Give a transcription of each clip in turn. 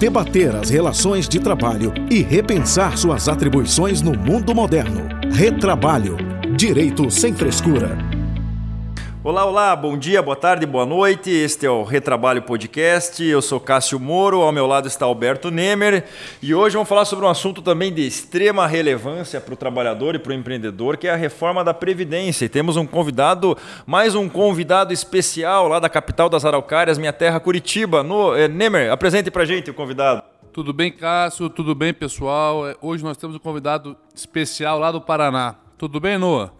debater as relações de trabalho e repensar suas atribuições no mundo moderno. Retrabalho. Direito sem frescura. Olá, olá, bom dia, boa tarde, boa noite. Este é o Retrabalho Podcast. Eu sou Cássio Moro, ao meu lado está Alberto Nemer e hoje vamos falar sobre um assunto também de extrema relevância para o trabalhador e para o empreendedor, que é a reforma da Previdência. E temos um convidado, mais um convidado especial lá da capital das Araucárias, minha terra Curitiba. No, é, Nemer, apresente para gente o convidado. Tudo bem, Cássio? Tudo bem, pessoal? É, hoje nós temos um convidado especial lá do Paraná. Tudo bem, Noah?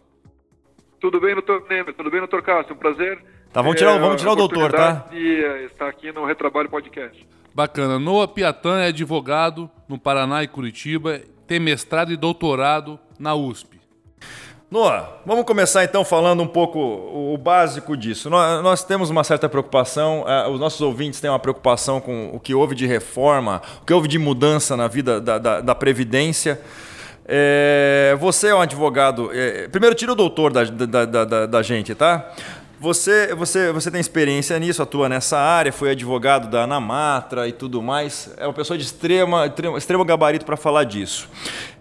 Tudo bem, doutor Nemer? Tudo bem, doutor Cássio? Um prazer. Tá, vamos tirar, vamos tirar o doutor, tá? E eh, estar aqui no Retrabalho Podcast. Bacana. Noah Piatan é advogado no Paraná e Curitiba, tem mestrado e doutorado na USP. Noah, vamos começar então falando um pouco o básico disso. Nós, nós temos uma certa preocupação, uh, os nossos ouvintes têm uma preocupação com o que houve de reforma, o que houve de mudança na vida da, da, da Previdência. É, você é um advogado. É, primeiro, tira o doutor da, da, da, da gente, tá? Você, você, você tem experiência nisso, atua nessa área, foi advogado da Anamatra e tudo mais. É uma pessoa de extrema, extremo gabarito para falar disso.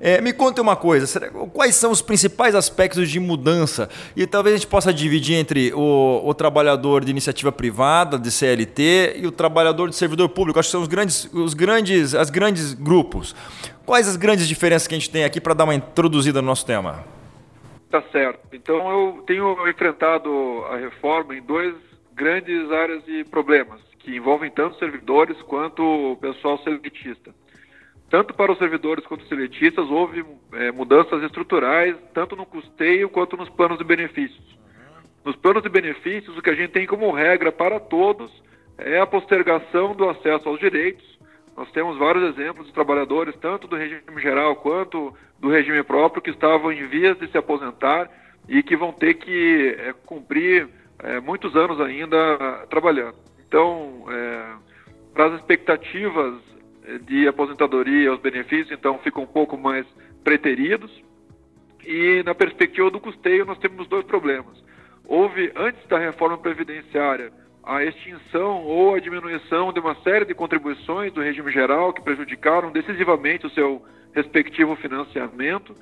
É, me conte uma coisa: quais são os principais aspectos de mudança? E talvez a gente possa dividir entre o, o trabalhador de iniciativa privada, de CLT, e o trabalhador de servidor público. Acho que são os grandes, os grandes, as grandes grupos. Quais as grandes diferenças que a gente tem aqui para dar uma introduzida no nosso tema? Tá certo. Então eu tenho enfrentado a reforma em dois grandes áreas de problemas, que envolvem tanto servidores quanto o pessoal seletista. Tanto para os servidores quanto os seletistas houve é, mudanças estruturais, tanto no custeio quanto nos planos de benefícios. Nos planos de benefícios, o que a gente tem como regra para todos é a postergação do acesso aos direitos, nós temos vários exemplos de trabalhadores, tanto do regime geral quanto do regime próprio, que estavam em vias de se aposentar e que vão ter que é, cumprir é, muitos anos ainda trabalhando. Então, é, para as expectativas de aposentadoria, os benefícios, então, ficam um pouco mais preteridos. E na perspectiva do custeio, nós temos dois problemas. Houve, antes da reforma previdenciária, a extinção ou a diminuição de uma série de contribuições do regime geral que prejudicaram decisivamente o seu respectivo financiamento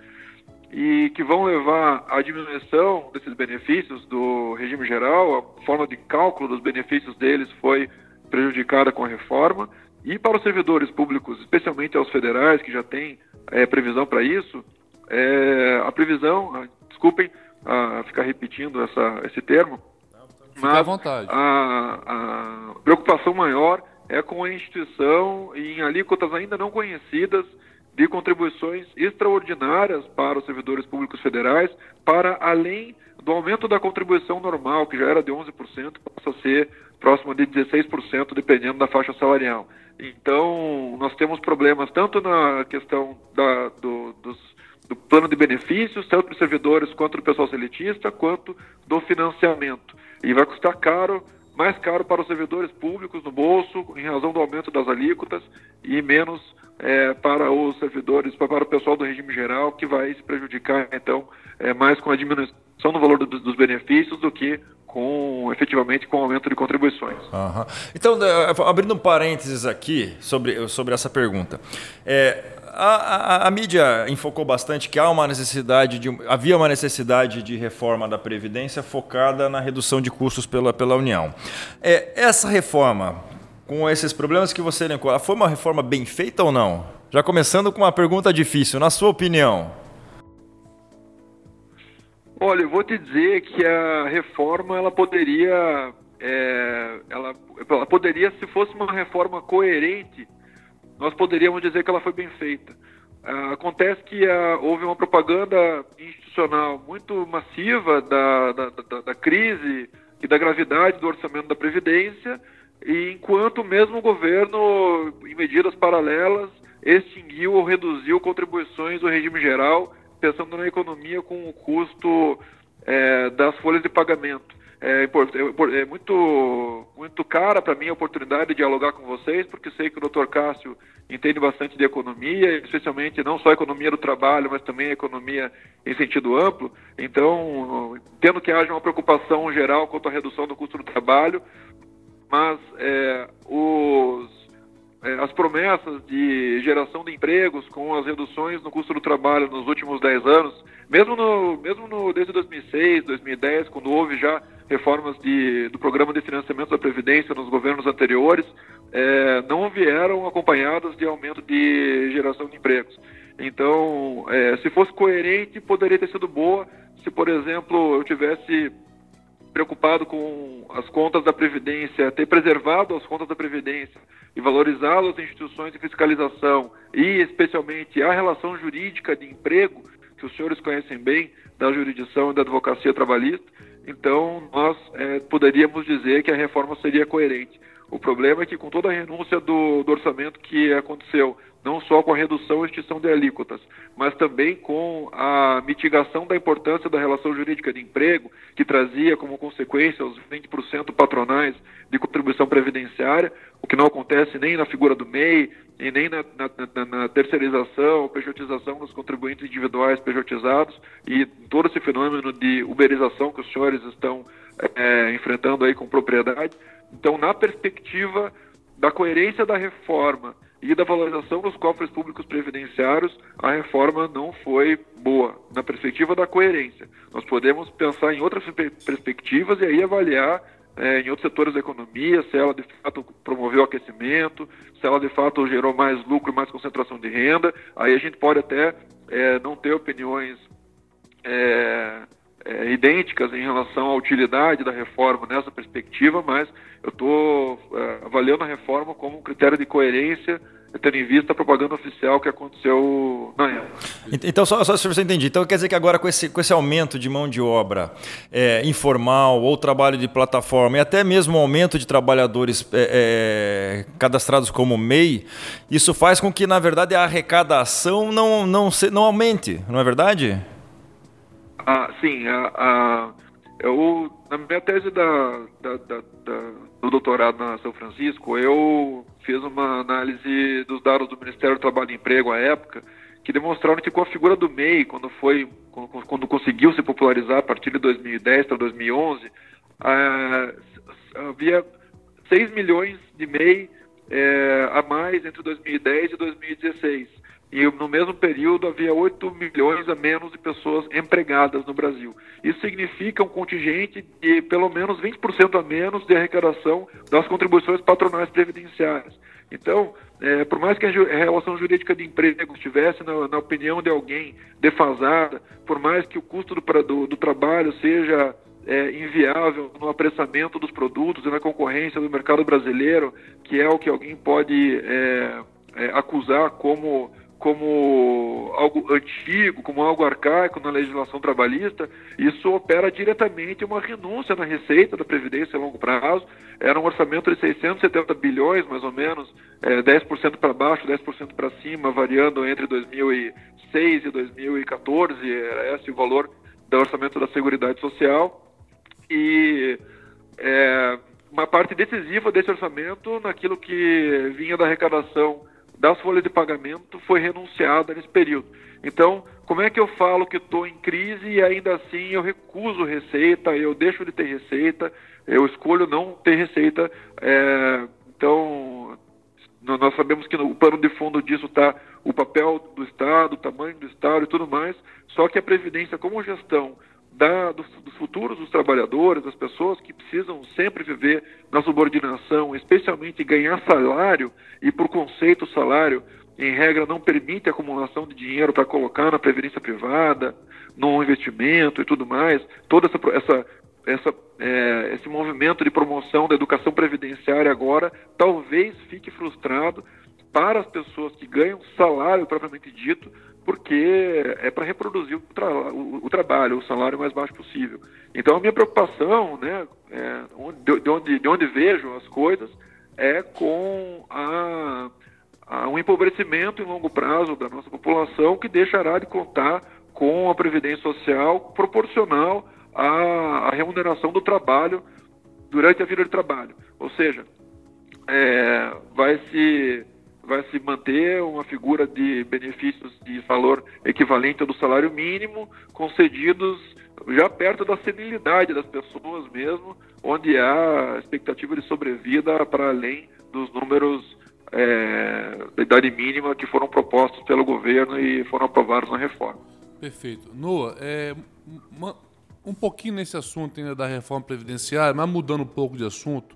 e que vão levar à diminuição desses benefícios do regime geral, a forma de cálculo dos benefícios deles foi prejudicada com a reforma, e para os servidores públicos, especialmente aos federais, que já têm é, previsão para isso, é, a previsão, ah, desculpem a ficar repetindo essa, esse termo, Fique à vontade. A, a preocupação maior é com a instituição em alíquotas ainda não conhecidas de contribuições extraordinárias para os servidores públicos federais, para além do aumento da contribuição normal, que já era de 11%, passa a ser próximo de 16%, dependendo da faixa salarial. Então, nós temos problemas tanto na questão da, do, dos, do plano de benefícios, tanto dos servidores quanto do pessoal seletista, quanto do financiamento e vai custar caro, mais caro para os servidores públicos no bolso, em razão do aumento das alíquotas, e menos é, para os servidores, para o pessoal do regime geral, que vai se prejudicar, então, é, mais com a diminuição do valor do, dos benefícios do que com efetivamente com aumento de contribuições. Uhum. Então, abrindo um parênteses aqui sobre, sobre essa pergunta. É, a, a, a, mídia enfocou bastante que há uma necessidade de, havia uma necessidade de reforma da Previdência focada na redução de custos pela, pela União. É, essa reforma, com esses problemas que você elencou, foi uma reforma bem feita ou não? Já começando com uma pergunta difícil, na sua opinião. Olha, eu vou te dizer que a reforma ela poderia, é, ela, ela poderia, se fosse uma reforma coerente, nós poderíamos dizer que ela foi bem feita. Uh, acontece que uh, houve uma propaganda institucional muito massiva da, da, da, da, crise e da gravidade do orçamento da Previdência, e enquanto mesmo o governo, em medidas paralelas, extinguiu ou reduziu contribuições do regime geral, pensando na economia com o custo é, das folhas de pagamento. É, é, é muito, muito cara para mim a oportunidade de dialogar com vocês, porque sei que o Dr. Cássio entende bastante de economia, especialmente não só economia do trabalho, mas também economia em sentido amplo. Então, tendo que haja uma preocupação geral quanto à redução do custo do trabalho, mas é, os as promessas de geração de empregos com as reduções no custo do trabalho nos últimos 10 anos, mesmo, no, mesmo no, desde 2006, 2010, quando houve já reformas de, do programa de financiamento da Previdência nos governos anteriores, é, não vieram acompanhadas de aumento de geração de empregos. Então, é, se fosse coerente, poderia ter sido boa se, por exemplo, eu tivesse preocupado com as contas da Previdência, ter preservado as contas da Previdência e valorizado as instituições de fiscalização e, especialmente, a relação jurídica de emprego, que os senhores conhecem bem, da jurisdição e da advocacia trabalhista, então nós é, poderíamos dizer que a reforma seria coerente. O problema é que, com toda a renúncia do, do orçamento que aconteceu, não só com a redução e extinção de alíquotas, mas também com a mitigação da importância da relação jurídica de emprego, que trazia como consequência os 20% patronais de contribuição previdenciária, o que não acontece nem na figura do MEI, e nem na, na, na, terceirização pejotização dos contribuintes individuais pejotizados, e todo esse fenômeno de uberização que os senhores estão é, enfrentando aí com propriedade. Então, na perspectiva da coerência da reforma e da valorização dos cofres públicos previdenciários, a reforma não foi boa, na perspectiva da coerência. Nós podemos pensar em outras perspectivas e aí avaliar é, em outros setores da economia, se ela de fato promoveu aquecimento, se ela de fato gerou mais lucro, mais concentração de renda, aí a gente pode até é, não ter opiniões é, é, idênticas em relação à utilidade da reforma nessa perspectiva, mas eu estou é, avaliando a reforma como um critério de coerência, tendo em vista a propaganda oficial que aconteceu na época. Então, só, só se você entender, então quer dizer que agora com esse, com esse aumento de mão de obra é, informal ou trabalho de plataforma e até mesmo o aumento de trabalhadores é, é, cadastrados como MEI, isso faz com que, na verdade, a arrecadação não, não, se, não aumente, não é verdade? Ah, sim, eu, na minha tese da, da, da, da, do doutorado na São Francisco, eu fiz uma análise dos dados do Ministério do Trabalho e Emprego à época, que demonstraram que com a figura do MEI, quando foi quando, quando conseguiu se popularizar a partir de 2010 para 2011, ah, havia 6 milhões de MEI é, a mais entre 2010 e 2016 e no mesmo período havia 8 milhões a menos de pessoas empregadas no Brasil. Isso significa um contingente de pelo menos 20% a menos de arrecadação das contribuições patronais previdenciárias. Então, é, por mais que a relação jurídica de emprego estivesse na, na, opinião de alguém defasada, por mais que o custo do, do, do trabalho seja é, inviável no apressamento dos produtos e na concorrência do mercado brasileiro, que é o que alguém pode é, é acusar como como algo antigo, como algo arcaico na legislação trabalhista, isso opera diretamente uma renúncia na receita da Previdência a longo prazo. Era um orçamento de 670 bilhões, mais ou menos, é, 10% para baixo, 10% para cima, variando entre 2006 e 2014, era esse o valor do orçamento da Seguridade Social. E é, uma parte decisiva desse orçamento naquilo que vinha da arrecadação das folhas de pagamento foi renunciada nesse período. Então, como é que eu falo que estou em crise e ainda assim eu recuso receita, eu deixo de ter receita, eu escolho não ter receita? É, então, nós sabemos que no pano de fundo disso está o papel do Estado, o tamanho do Estado e tudo mais, só que a Previdência, como gestão da, dos, futuros dos trabalhadores, das pessoas que precisam sempre viver na subordinação, especialmente ganhar salário, e por conceito salário, em regra, não permite acumulação de dinheiro para colocar na previdência privada, no investimento e tudo mais, toda essa, essa, essa é, esse movimento de promoção da educação previdenciária agora talvez fique frustrado para as pessoas que ganham salário propriamente dito, porque é para reproduzir o, tra o, o, trabalho, o salário mais baixo possível. Então a minha preocupação, né, é, de, onde, de onde vejo as coisas, é com a, a, um empobrecimento em longo prazo da nossa população que deixará de contar com a previdência social proporcional à, à remuneração do trabalho durante a vida de trabalho. Ou seja, é, vai se vai se manter uma figura de benefícios de valor equivalente ao do salário mínimo, concedidos já perto da senilidade das pessoas mesmo, onde há expectativa de sobrevida para além dos números é, da idade mínima que foram propostos pelo governo e foram aprovados na reforma. Perfeito. Noah, é, um pouquinho nesse assunto ainda da reforma previdenciária, mas mudando um pouco de assunto,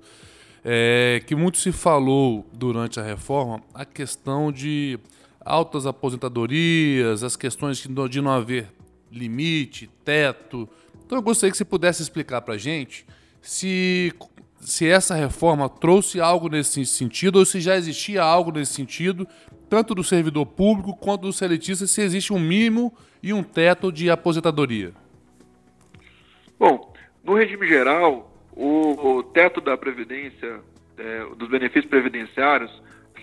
é, que muito se falou durante a reforma a questão de altas aposentadorias, as questões de não haver limite, teto. Então eu gostaria que você pudesse explicar para a gente se, se essa reforma trouxe algo nesse sentido ou se já existia algo nesse sentido, tanto do servidor público quanto do seletista, se existe um mínimo e um teto de aposentadoria. Bom, no regime geral, o, o teto da Previdência, é, dos benefícios previdenciários,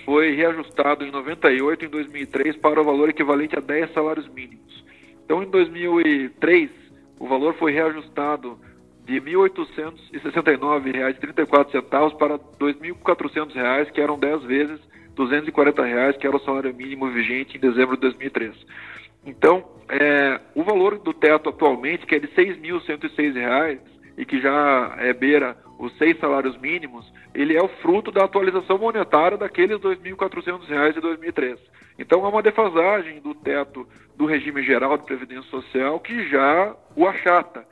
foi reajustado em 98 e em 2003 para o valor equivalente a 10 salários mínimos. Então, em 2003, o valor foi reajustado de R$ 1.869,34 para R$ 2.400, que eram 10 vezes 240 reais, que era o salário mínimo vigente em dezembro de 2003. Então, é, o valor do teto atualmente, que é de R$ 6.106 e que já é beira os seis salários mínimos, ele é o fruto da atualização monetária daqueles R$ 2.400 de 2003. Então, há uma defasagem do teto do regime geral de previdência social que já o achata.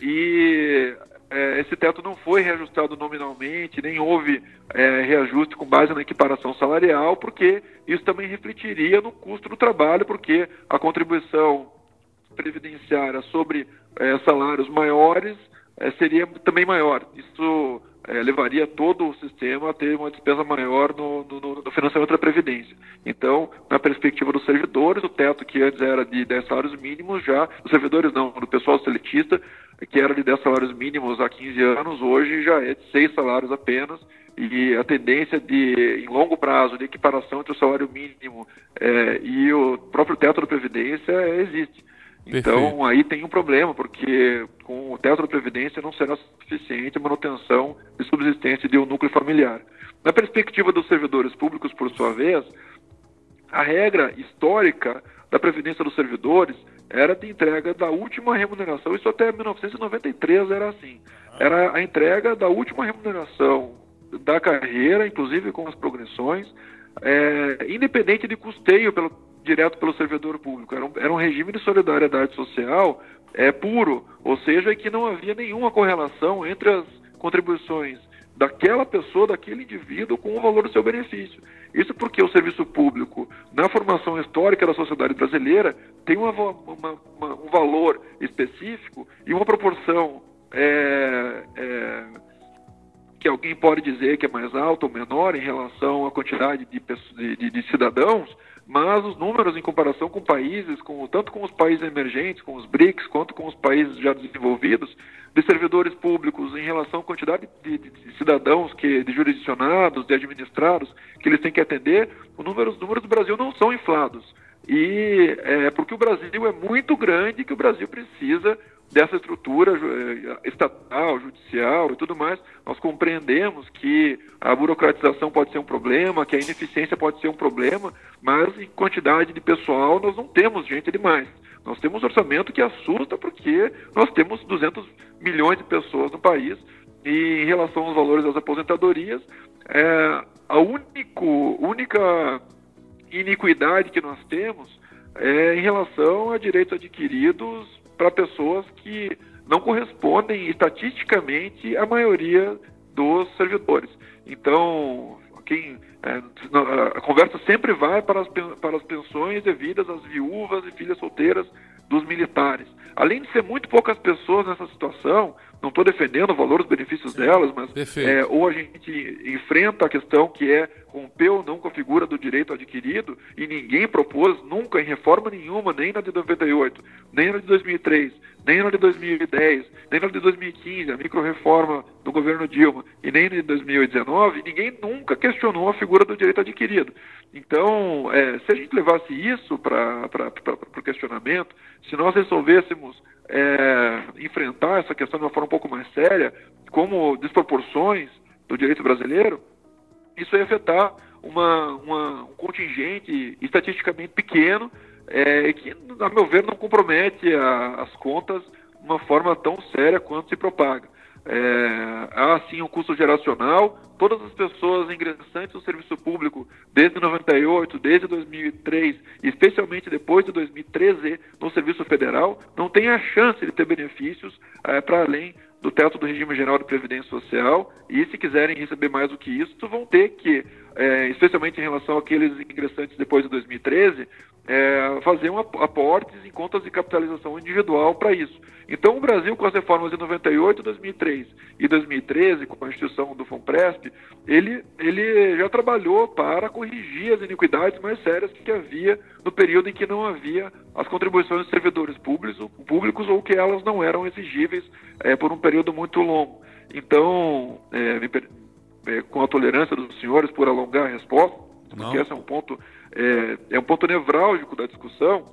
E é, esse teto não foi reajustado nominalmente, nem houve é, reajuste com base na equiparação salarial, porque isso também refletiria no custo do trabalho, porque a contribuição previdenciária sobre é, salários maiores é, seria também maior. Isso é, levaria todo o sistema a ter uma despesa maior no, no, no, financiamento da Previdência. Então, na perspectiva dos servidores, o teto que antes era de 10 salários mínimos, já, os servidores não, do pessoal seletista, que era de 10 salários mínimos há 15 anos, hoje já é de 6 salários apenas, e a tendência de, em longo prazo, de equiparação entre o salário mínimo é, e o próprio teto da Previdência existe. Então, Perfeito. aí tem um problema, porque com o teto da Previdência não será suficiente a manutenção e subsistência de um núcleo familiar. Na perspectiva dos servidores públicos, por sua vez, a regra histórica da Previdência dos servidores era de entrega da última remuneração, isso até 1993 era assim. Era a entrega da última remuneração da carreira, inclusive com as progressões, é, independente de custeio pelo, direto pelo servidor público. Era um, era um regime de solidariedade social é, puro, ou seja, que não havia nenhuma correlação entre as contribuições daquela pessoa, daquele indivíduo, com o valor do seu benefício. Isso porque o serviço público, na formação histórica da sociedade brasileira, tem uma, uma, uma, um valor específico e uma proporção é, é, que alguém pode dizer que é mais alta ou menor em relação à quantidade de, de, de cidadãos, mas os números em comparação com países, com, tanto com os países emergentes, com os BRICS, quanto com os países já desenvolvidos, de servidores públicos em relação à quantidade de, de, de cidadãos, que, de jurisdicionados, de administrados, que eles têm que atender, os números, os números do Brasil não são inflados. E é porque o Brasil é muito grande que o Brasil precisa dessa estrutura eh, estatal, judicial e tudo mais, nós compreendemos que a burocratização pode ser um problema, que a ineficiência pode ser um problema, mas em quantidade de pessoal nós não temos gente demais. Nós temos orçamento que assusta porque nós temos 200 milhões de pessoas no país e em relação aos valores das aposentadorias, é, a único, única iniquidade que nós temos é em relação a direitos adquiridos para pessoas que não correspondem estatisticamente à maioria dos servidores. Então, quem, é, a conversa sempre vai para as, para as pensões devidas às viúvas e filhas solteiras dos militares. Além de ser muito poucas pessoas nessa situação, não estou defendendo o valor dos benefícios delas, mas é, ou a gente enfrenta a questão que é rompeu não com a figura do direito adquirido e ninguém propôs nunca em reforma nenhuma, nem na de 98, nem na de 2003, nem na de 2010, nem na de 2015, a micro-reforma do governo Dilma, e nem na de 2019, ninguém nunca questionou a figura do direito adquirido. Então, é, se a gente levasse isso para o questionamento, se nós resolvêssemos é, enfrentar essa questão de uma forma um pouco mais séria, como desproporções do direito brasileiro, isso ia afetar uma, uma, um contingente estatisticamente pequeno é, que, a meu ver, não compromete a, as contas de uma forma tão séria quanto se propaga. é, há sim um custo geracional. Todas as pessoas ingressantes no serviço público desde 98, desde 2003, especialmente depois de 2013 no serviço federal, não têm a chance de ter benefícios é, para além do teto do regime geral de previdência social e se quiserem receber mais do que isso, vão ter que, é, especialmente em relação àqueles ingressantes depois de 2013, é, fazer um aportes em contas de capitalização individual para isso. Então, o Brasil, com as reformas de 98, 2003 e 2013, com a instituição do FONPRESP, ele, ele já trabalhou para corrigir as iniquidades mais sérias que havia no período em que não havia as contribuições dos servidores públicos, públicos ou que elas não eram exigíveis é, por um período muito longo. Então, é, é, com a tolerância dos senhores por alongar a resposta, porque esse é um ponto é, é um ponto nevrálgico da discussão,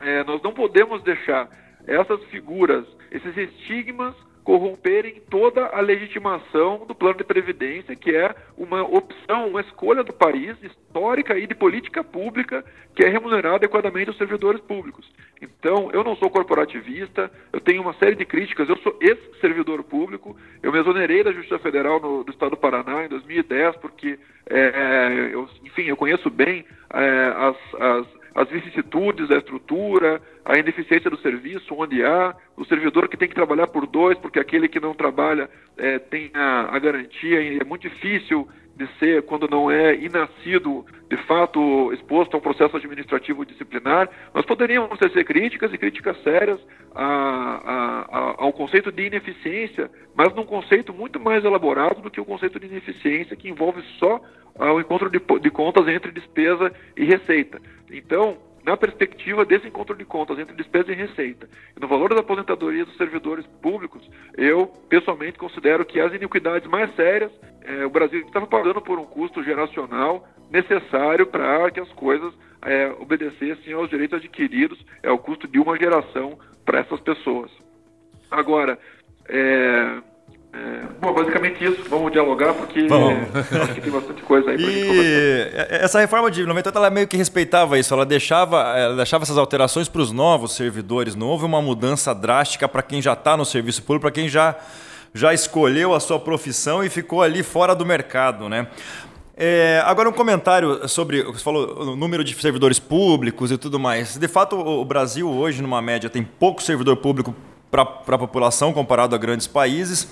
é, nós não podemos deixar essas figuras, esses estigmas corromperem toda a legitimação do plano de previdência, que é uma opção, uma escolha do país histórica e de política pública que é remunerar adequadamente os servidores públicos. Então, eu não sou corporativista, eu tenho uma série de críticas, eu sou ex-servidor público, eu me exonerei da Justiça Federal no, do Estado do Paraná em 2010, porque, é, eu, enfim, eu conheço bem é, as, as as vicissitudes da estrutura, a ineficiência do serviço, onde há, o servidor que tem que trabalhar por dois, porque aquele que não trabalha é, tem a, a garantia, e é muito difícil de ser, quando não é inascido, de fato, exposto a um processo administrativo disciplinar. Nós poderíamos tecer críticas e críticas sérias a, a, a, ao conceito de ineficiência, mas num conceito muito mais elaborado do que o conceito de ineficiência, que envolve só o encontro de, de contas entre despesa e receita. Então, na perspectiva desse encontro de contas entre despesa e receita, e no valor da aposentadoria dos servidores públicos, eu pessoalmente considero que as iniquidades mais sérias, é, o Brasil estava pagando por um custo geracional necessário para que as coisas é, obedecessem aos direitos adquiridos, é o custo de uma geração para essas pessoas. Agora, é, é, bom, basicamente isso. Vamos dialogar porque que tem bastante coisa aí pra e essa reforma de 98 ela meio que respeitava isso. Ela deixava, ela deixava essas alterações para os novos servidores. Não houve uma mudança drástica para quem já está no serviço público, para quem já, já escolheu a sua profissão e ficou ali fora do mercado, né? É, agora um comentário sobre, você falou o número de servidores públicos e tudo mais. De fato, o Brasil hoje, numa média, tem pouco servidor público para a população comparado a grandes países.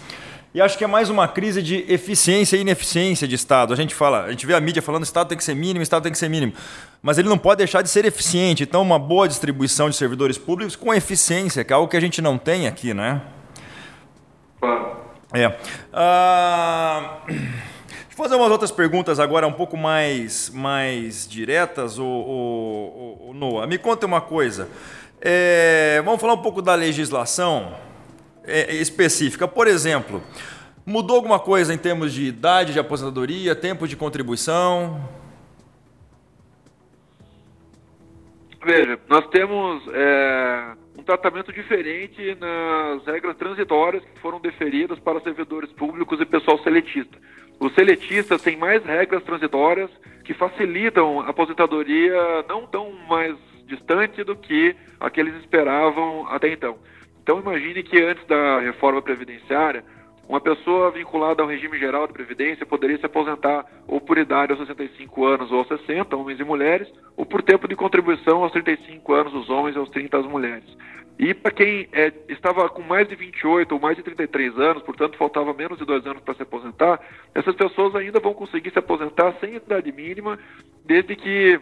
E acho que é mais uma crise de eficiência e ineficiência de Estado. A gente fala, a gente vê a mídia falando Estado tem que ser mínimo, o Estado tem que ser mínimo. Mas ele não pode deixar de ser eficiente. Então, uma boa distribuição de servidores públicos com eficiência, que é algo que a gente não tem aqui, né? É. Ah, Vou fazer umas outras perguntas agora um pouco mais, mais diretas, o, o, o Noah. Me conta uma coisa. É, vamos falar um pouco da legislação específica. Por exemplo, mudou alguma coisa em termos de idade de aposentadoria, tempo de contribuição? Veja, nós temos é, um tratamento diferente nas regras transitórias que foram deferidas para servidores públicos e pessoal seletista. Os seletistas têm mais regras transitórias que facilitam a aposentadoria não tão mais distante do que aqueles esperavam até então. Então imagine que antes da reforma previdenciária, uma pessoa vinculada ao regime geral de previdência poderia se aposentar ou por idade aos 65 anos ou aos 60, homens e mulheres, ou por tempo de contribuição aos 35 anos os homens e aos 30 as mulheres. E para quem é, estava com mais de 28 ou mais de 33 anos, portanto faltava menos de dois anos para se aposentar, essas pessoas ainda vão conseguir se aposentar sem idade mínima, desde que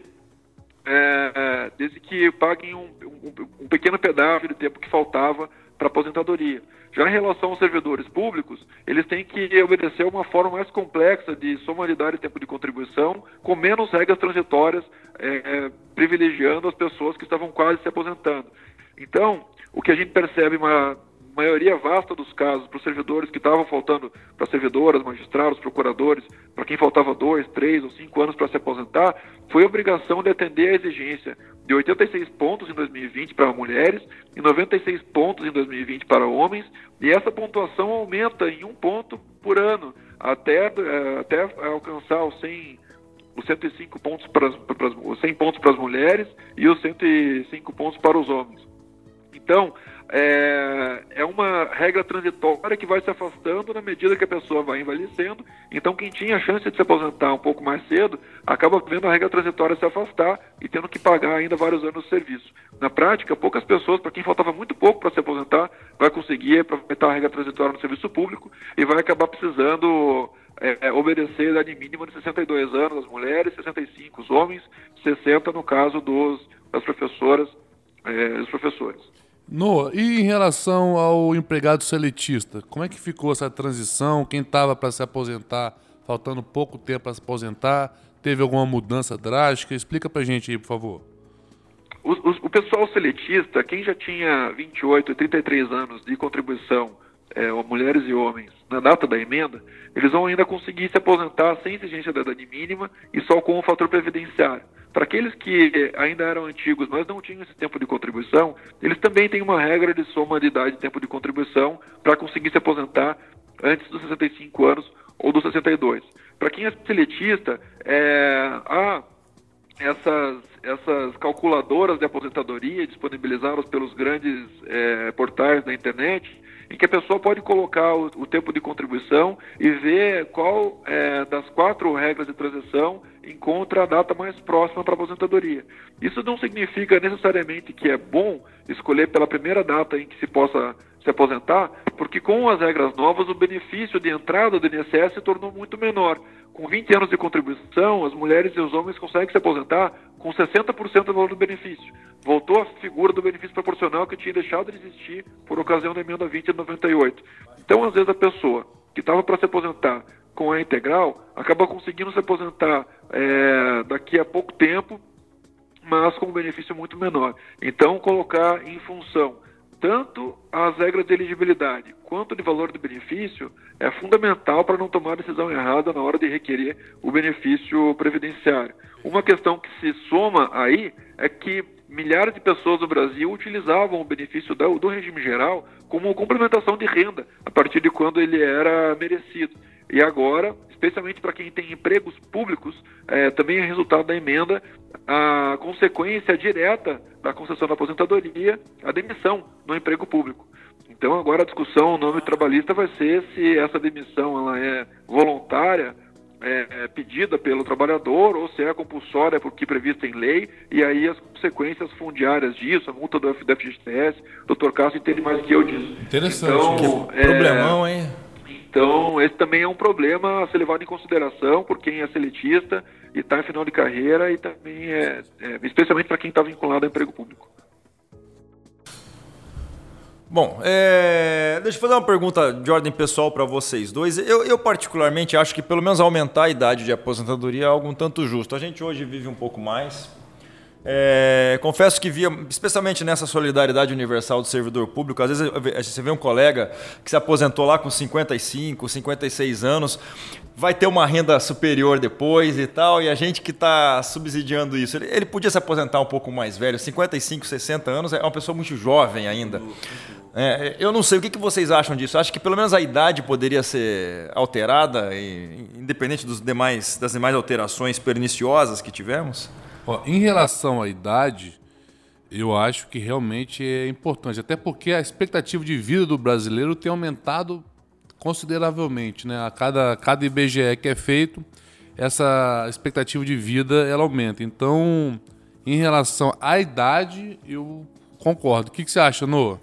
é, é, desde que paguem um, um, um, pequeno pedaço de tempo que faltava para aposentadoria. Já em relação aos servidores públicos, eles têm que obedecer uma forma mais complexa de somaridade e tempo de contribuição, com menos regras transitórias, é, é, privilegiando as pessoas que estavam quase se aposentando. Então, o que a gente percebe uma maioria vasta dos casos, para os servidores que estavam faltando, para servidoras, magistrados, procuradores, para quem faltava dois, três ou cinco anos para se aposentar, foi obrigação de atender a exigência de 86 pontos em 2020 para mulheres e 96 pontos em 2020 para homens, e essa pontuação aumenta em um ponto por ano, até, eh, até alcançar os 100 os 105 pontos para, para os 100 pontos para as mulheres e os 105 pontos para os homens. Então, é, é uma regra transitória que vai se afastando na medida que a pessoa vai envelhecendo. Então, quem tinha a chance de se aposentar um pouco mais cedo, acaba vendo a regra transitória se afastar e tendo que pagar ainda vários anos de serviço. Na prática, poucas pessoas, para quem faltava muito pouco para se aposentar, vai conseguir aproveitar a regra transitória no serviço público e vai acabar precisando é, é obedecer a idade mínima de 62 anos as mulheres, 65 os homens, 60 no caso dos, das professoras, é, dos professores. Noah, e em relação ao empregado seletista, como é que ficou essa transição? Quem estava para se aposentar, faltando pouco tempo para se aposentar, teve alguma mudança drástica? Explica para a gente aí, por favor. O, o, o, pessoal seletista, quem já tinha 28 e 33 anos de contribuição, é, mulheres e homens, na data da emenda, eles vão ainda conseguir se aposentar sem exigência da idade mínima e só com o fator previdenciário. Para aqueles que ainda eram antigos, mas não tinham esse tempo de contribuição, eles também têm uma regra de soma de idade e tempo de contribuição para conseguir se aposentar antes dos 65 anos ou dos 62. Para quem é seletista, é, há essas, essas calculadoras de aposentadoria disponibilizadas pelos grandes é, portais da internet, em que a pessoa pode colocar o, o tempo de contribuição e ver qual é, das quatro regras de transição encontra a data mais próxima para a aposentadoria. Isso não significa necessariamente que é bom escolher pela primeira data em que se possa se aposentar, porque com as regras novas o benefício de entrada do INSS se tornou muito menor. Com 20 anos de contribuição, as mulheres e os homens conseguem se aposentar com 60% do valor do benefício. Voltou a figura do benefício proporcional que tinha deixado de existir por ocasião da emenda 20 de 98. Então, às vezes, a pessoa que estava para se aposentar com a integral acaba conseguindo se aposentar é, daqui a pouco tempo, mas com um benefício muito menor. Então, colocar em função tanto as regras de elegibilidade quanto de valor do benefício é fundamental para não tomar decisão errada na hora de requerer o benefício previdenciário. Uma questão que se soma aí é que milhares de pessoas no Brasil utilizavam o benefício do regime geral como complementação de renda a partir de quando ele era merecido. E agora, especialmente para quem tem empregos públicos, é, também é resultado da emenda a consequência direta da concessão da aposentadoria, a demissão no emprego público. Então agora a discussão no nome trabalhista vai ser se essa demissão ela é voluntária é, é, pedida pelo trabalhador ou se é compulsória porque prevista em lei, e aí as consequências fundiárias disso, a multa do FGTS, o doutor Cássio entende mais que eu disso. Interessante. Então, é, problemão, hein? Então, esse também é um problema a ser levado em consideração por quem é seletista e está em final de carreira e também é, é especialmente para quem está vinculado ao emprego público. Bom, é... deixa eu fazer uma pergunta de ordem pessoal para vocês dois. Eu, eu, particularmente acho que pelo menos aumentar a idade de aposentadoria é algo um tanto justo. A gente hoje vive um pouco mais. É... confesso que via, especialmente nessa solidariedade universal do servidor público, às vezes você vê um colega que se aposentou lá com 55, 56 anos, vai ter uma renda superior depois e tal, e a gente que está subsidiando isso, ele, ele, podia se aposentar um pouco mais velho, 55, 60 anos, é uma pessoa muito jovem ainda. É, eu não sei, o que, que vocês acham disso? Acho que pelo menos a idade poderia ser alterada, e, independente dos demais, das demais alterações perniciosas que tivemos? Ó, em relação à idade, eu acho que realmente é importante, até porque a expectativa de vida do brasileiro tem aumentado consideravelmente, né? A cada, cada IBGE que é feito, essa expectativa de vida ela aumenta. Então, em relação à idade, eu concordo. O que, que você acha, Noah?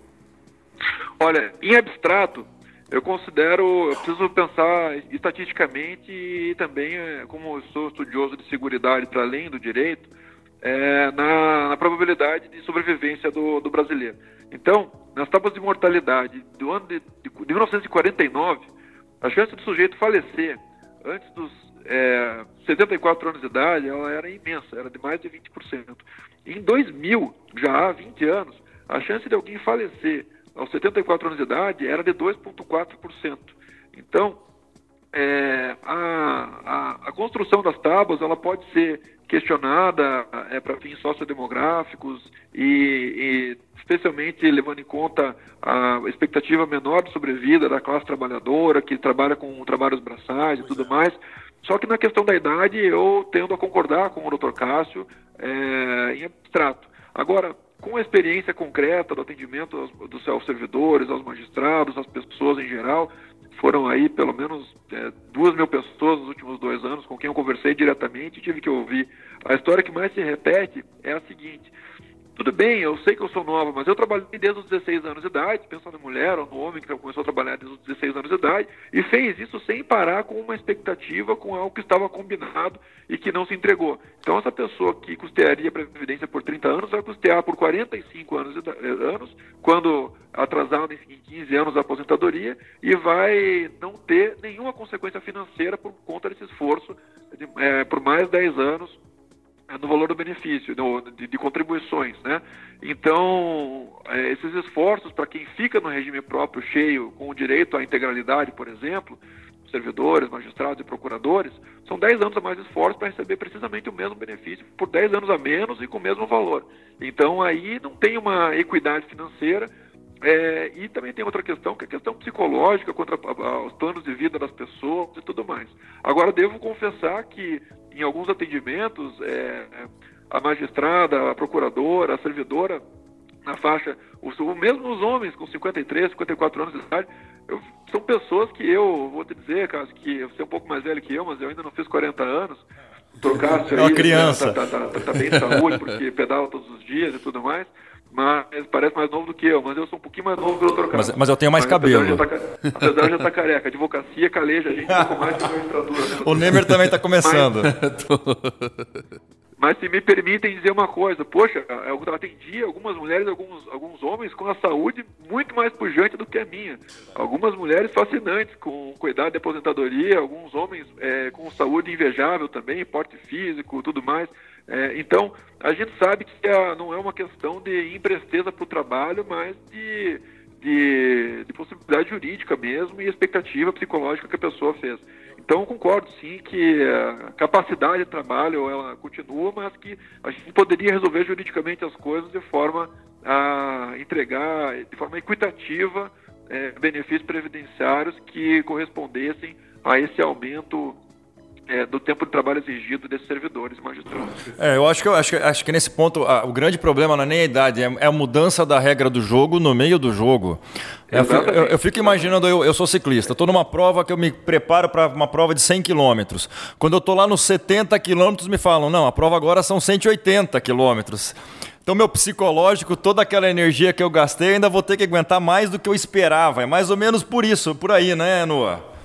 Olha, em abstrato, eu considero, eu preciso pensar estatisticamente e também, é, como sou estudioso de segurança para além do direito, é, na, na, probabilidade de sobrevivência do, do, brasileiro. Então, nas tabelas de mortalidade do ano de, de, de 1949, a chance do sujeito falecer antes dos é, 74 anos de idade ela era imensa, era de mais de 20%. Em 2000, já há 20 anos, a chance de alguém falecer aos 74 anos de idade era de 2,4%. Então, é, a, a, a, construção das tábuas ela pode ser questionada é, para fins sociodemográficos e, e, especialmente levando em conta a expectativa menor de sobrevida da classe trabalhadora que trabalha com trabalhos braçais e tudo é. mais. Só que na questão da idade eu tendo a concordar com o Dr. Cássio é, em abstrato. Agora, com a experiência concreta do atendimento dos seus servidores, aos magistrados, às pessoas em geral. Foram aí pelo menos é, duas mil pessoas nos últimos dois anos com quem eu conversei diretamente e tive que ouvir. A história que mais se repete é a seguinte: tudo bem, eu sei que eu sou nova, mas eu trabalhei desde os 16 anos de idade, pensando em mulher ou no homem que começou a trabalhar desde os 16 anos de idade, e fez isso sem parar com uma expectativa, com algo que estava combinado e que não se entregou. Então, essa pessoa que custearia a Previdência por 30 anos vai custear por 45 anos, anos quando atrasado em 15 anos a aposentadoria, e vai não ter nenhuma consequência financeira por conta desse esforço de, é, por mais 10 anos no valor do benefício, no, de, de, contribuições, né? Então, é, esses esforços para quem fica no regime próprio cheio, com o direito à integralidade, por exemplo, servidores, magistrados e procuradores, são 10 anos a mais de esforço para receber precisamente o mesmo benefício por 10 anos a menos e com o mesmo valor. Então, aí não tem uma equidade financeira, é, e também tem outra questão, que é a questão psicológica contra os planos de vida das pessoas e tudo mais. Agora, devo confessar que em alguns atendimentos, é, a magistrada, a procuradora, a servidora, na faixa, os, mesmo os homens com 53, 54 anos de idade, eu, são pessoas que eu, vou te dizer, caso que você é um pouco mais velho que eu, mas eu ainda não fiz 40 anos, trocasse é uma criança. Tá, tá, tá, tá, bem de saúde, porque pedala todos os dias e tudo mais, mas parece mais novo do que eu, mas eu sou um pouquinho mais novo que o doutor Mas, mas eu tenho mais mas, cabelo. Apesar de já estar tá careca, advocacia caleja a gente um pouco mais a magistratura. Né? O Nemer também está começando. Mas, mas, se me permitem dizer uma coisa, poxa, eu atendi algumas mulheres, alguns, alguns homens com a saúde muito mais pujante do que a minha. Algumas mulheres fascinantes, com cuidado de aposentadoria, alguns homens é, com saúde invejável também, porte físico, tudo mais. É, então, a gente sabe que a, não é uma questão de impresteza para o trabalho, mas de, de, de, possibilidade jurídica mesmo e expectativa psicológica que a pessoa fez. Então, concordo sim que a capacidade de trabalho ela continua, mas que a gente poderia resolver juridicamente as coisas de forma a entregar de forma equitativa é, benefícios previdenciários que correspondessem a esse aumento é, do tempo de trabalho exigido desses servidores magistrados. É, eu acho que, acho, acho que nesse ponto a, o grande problema não é nem a idade, é, é, a mudança da regra do jogo no meio do jogo. Eu, eu, eu, fico imaginando, eu, eu sou ciclista, estou numa prova que eu me preparo para uma prova de 100 quilômetros. Quando eu estou lá nos 70 quilômetros, me falam, não, a prova agora são 180 quilômetros. Então, meu psicológico, toda aquela energia que eu gastei, ainda vou ter que aguentar mais do que eu esperava. É mais ou menos por isso, por aí, né, Noah?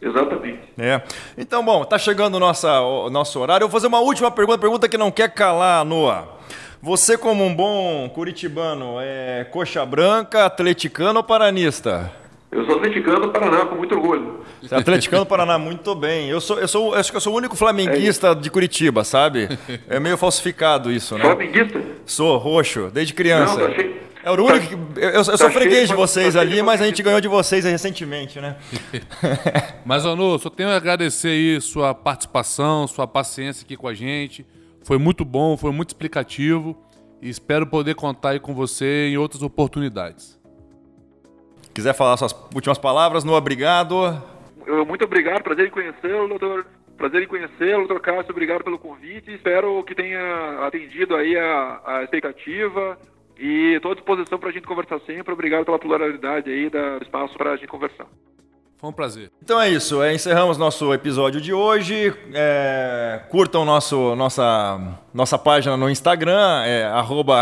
Exatamente. É. Então, bom, tá chegando o nosso, o nosso horário. Eu vou fazer uma última pergunta, pergunta que não quer calar, Noah. Você, como um bom curitibano, é coxa branca, atleticano ou paranista? Eu sou atleticano do Paraná, com muito orgulho. Você é atleticano do Paraná, muito bem. Eu sou, eu sou, acho que eu sou o único flamenguista é de Curitiba, sabe? É meio falsificado isso, né? Flamenguista? Sou, roxo, desde criança. Não, achei... É o único que. Eu, eu sou tá freguês de vocês tá ali, mas a gente ganhou de vocês recentemente, né? mas, Anu, só tenho a agradecer aí sua participação, sua paciência aqui com a gente. Foi muito bom, foi muito explicativo. E espero poder contar aí com você em outras oportunidades. Quiser falar suas últimas palavras, no obrigado. Muito obrigado, prazer em conhecê-lo, doutor. Prazer em conhecê-lo, doutor Cássio. Obrigado pelo convite. Espero que tenha atendido aí a, a expectativa e estou à disposição para a gente conversar sempre. Obrigado pela pluralidade aí, do espaço para a gente conversar. Foi um prazer. Então é isso. É, encerramos nosso episódio de hoje. É, curtam nosso, nossa, nossa página no Instagram, é,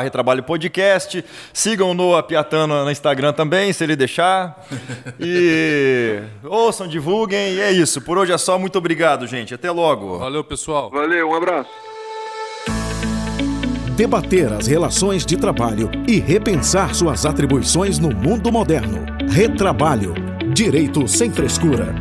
Retrabalho Podcast. Sigam o Noah Piatano no Instagram também, se ele deixar. E ouçam, divulguem. E é isso. Por hoje é só. Muito obrigado, gente. Até logo. Valeu, pessoal. Valeu, um abraço. Debater as relações de trabalho e repensar suas atribuições no mundo moderno. Retrabalho Direito sem frescura.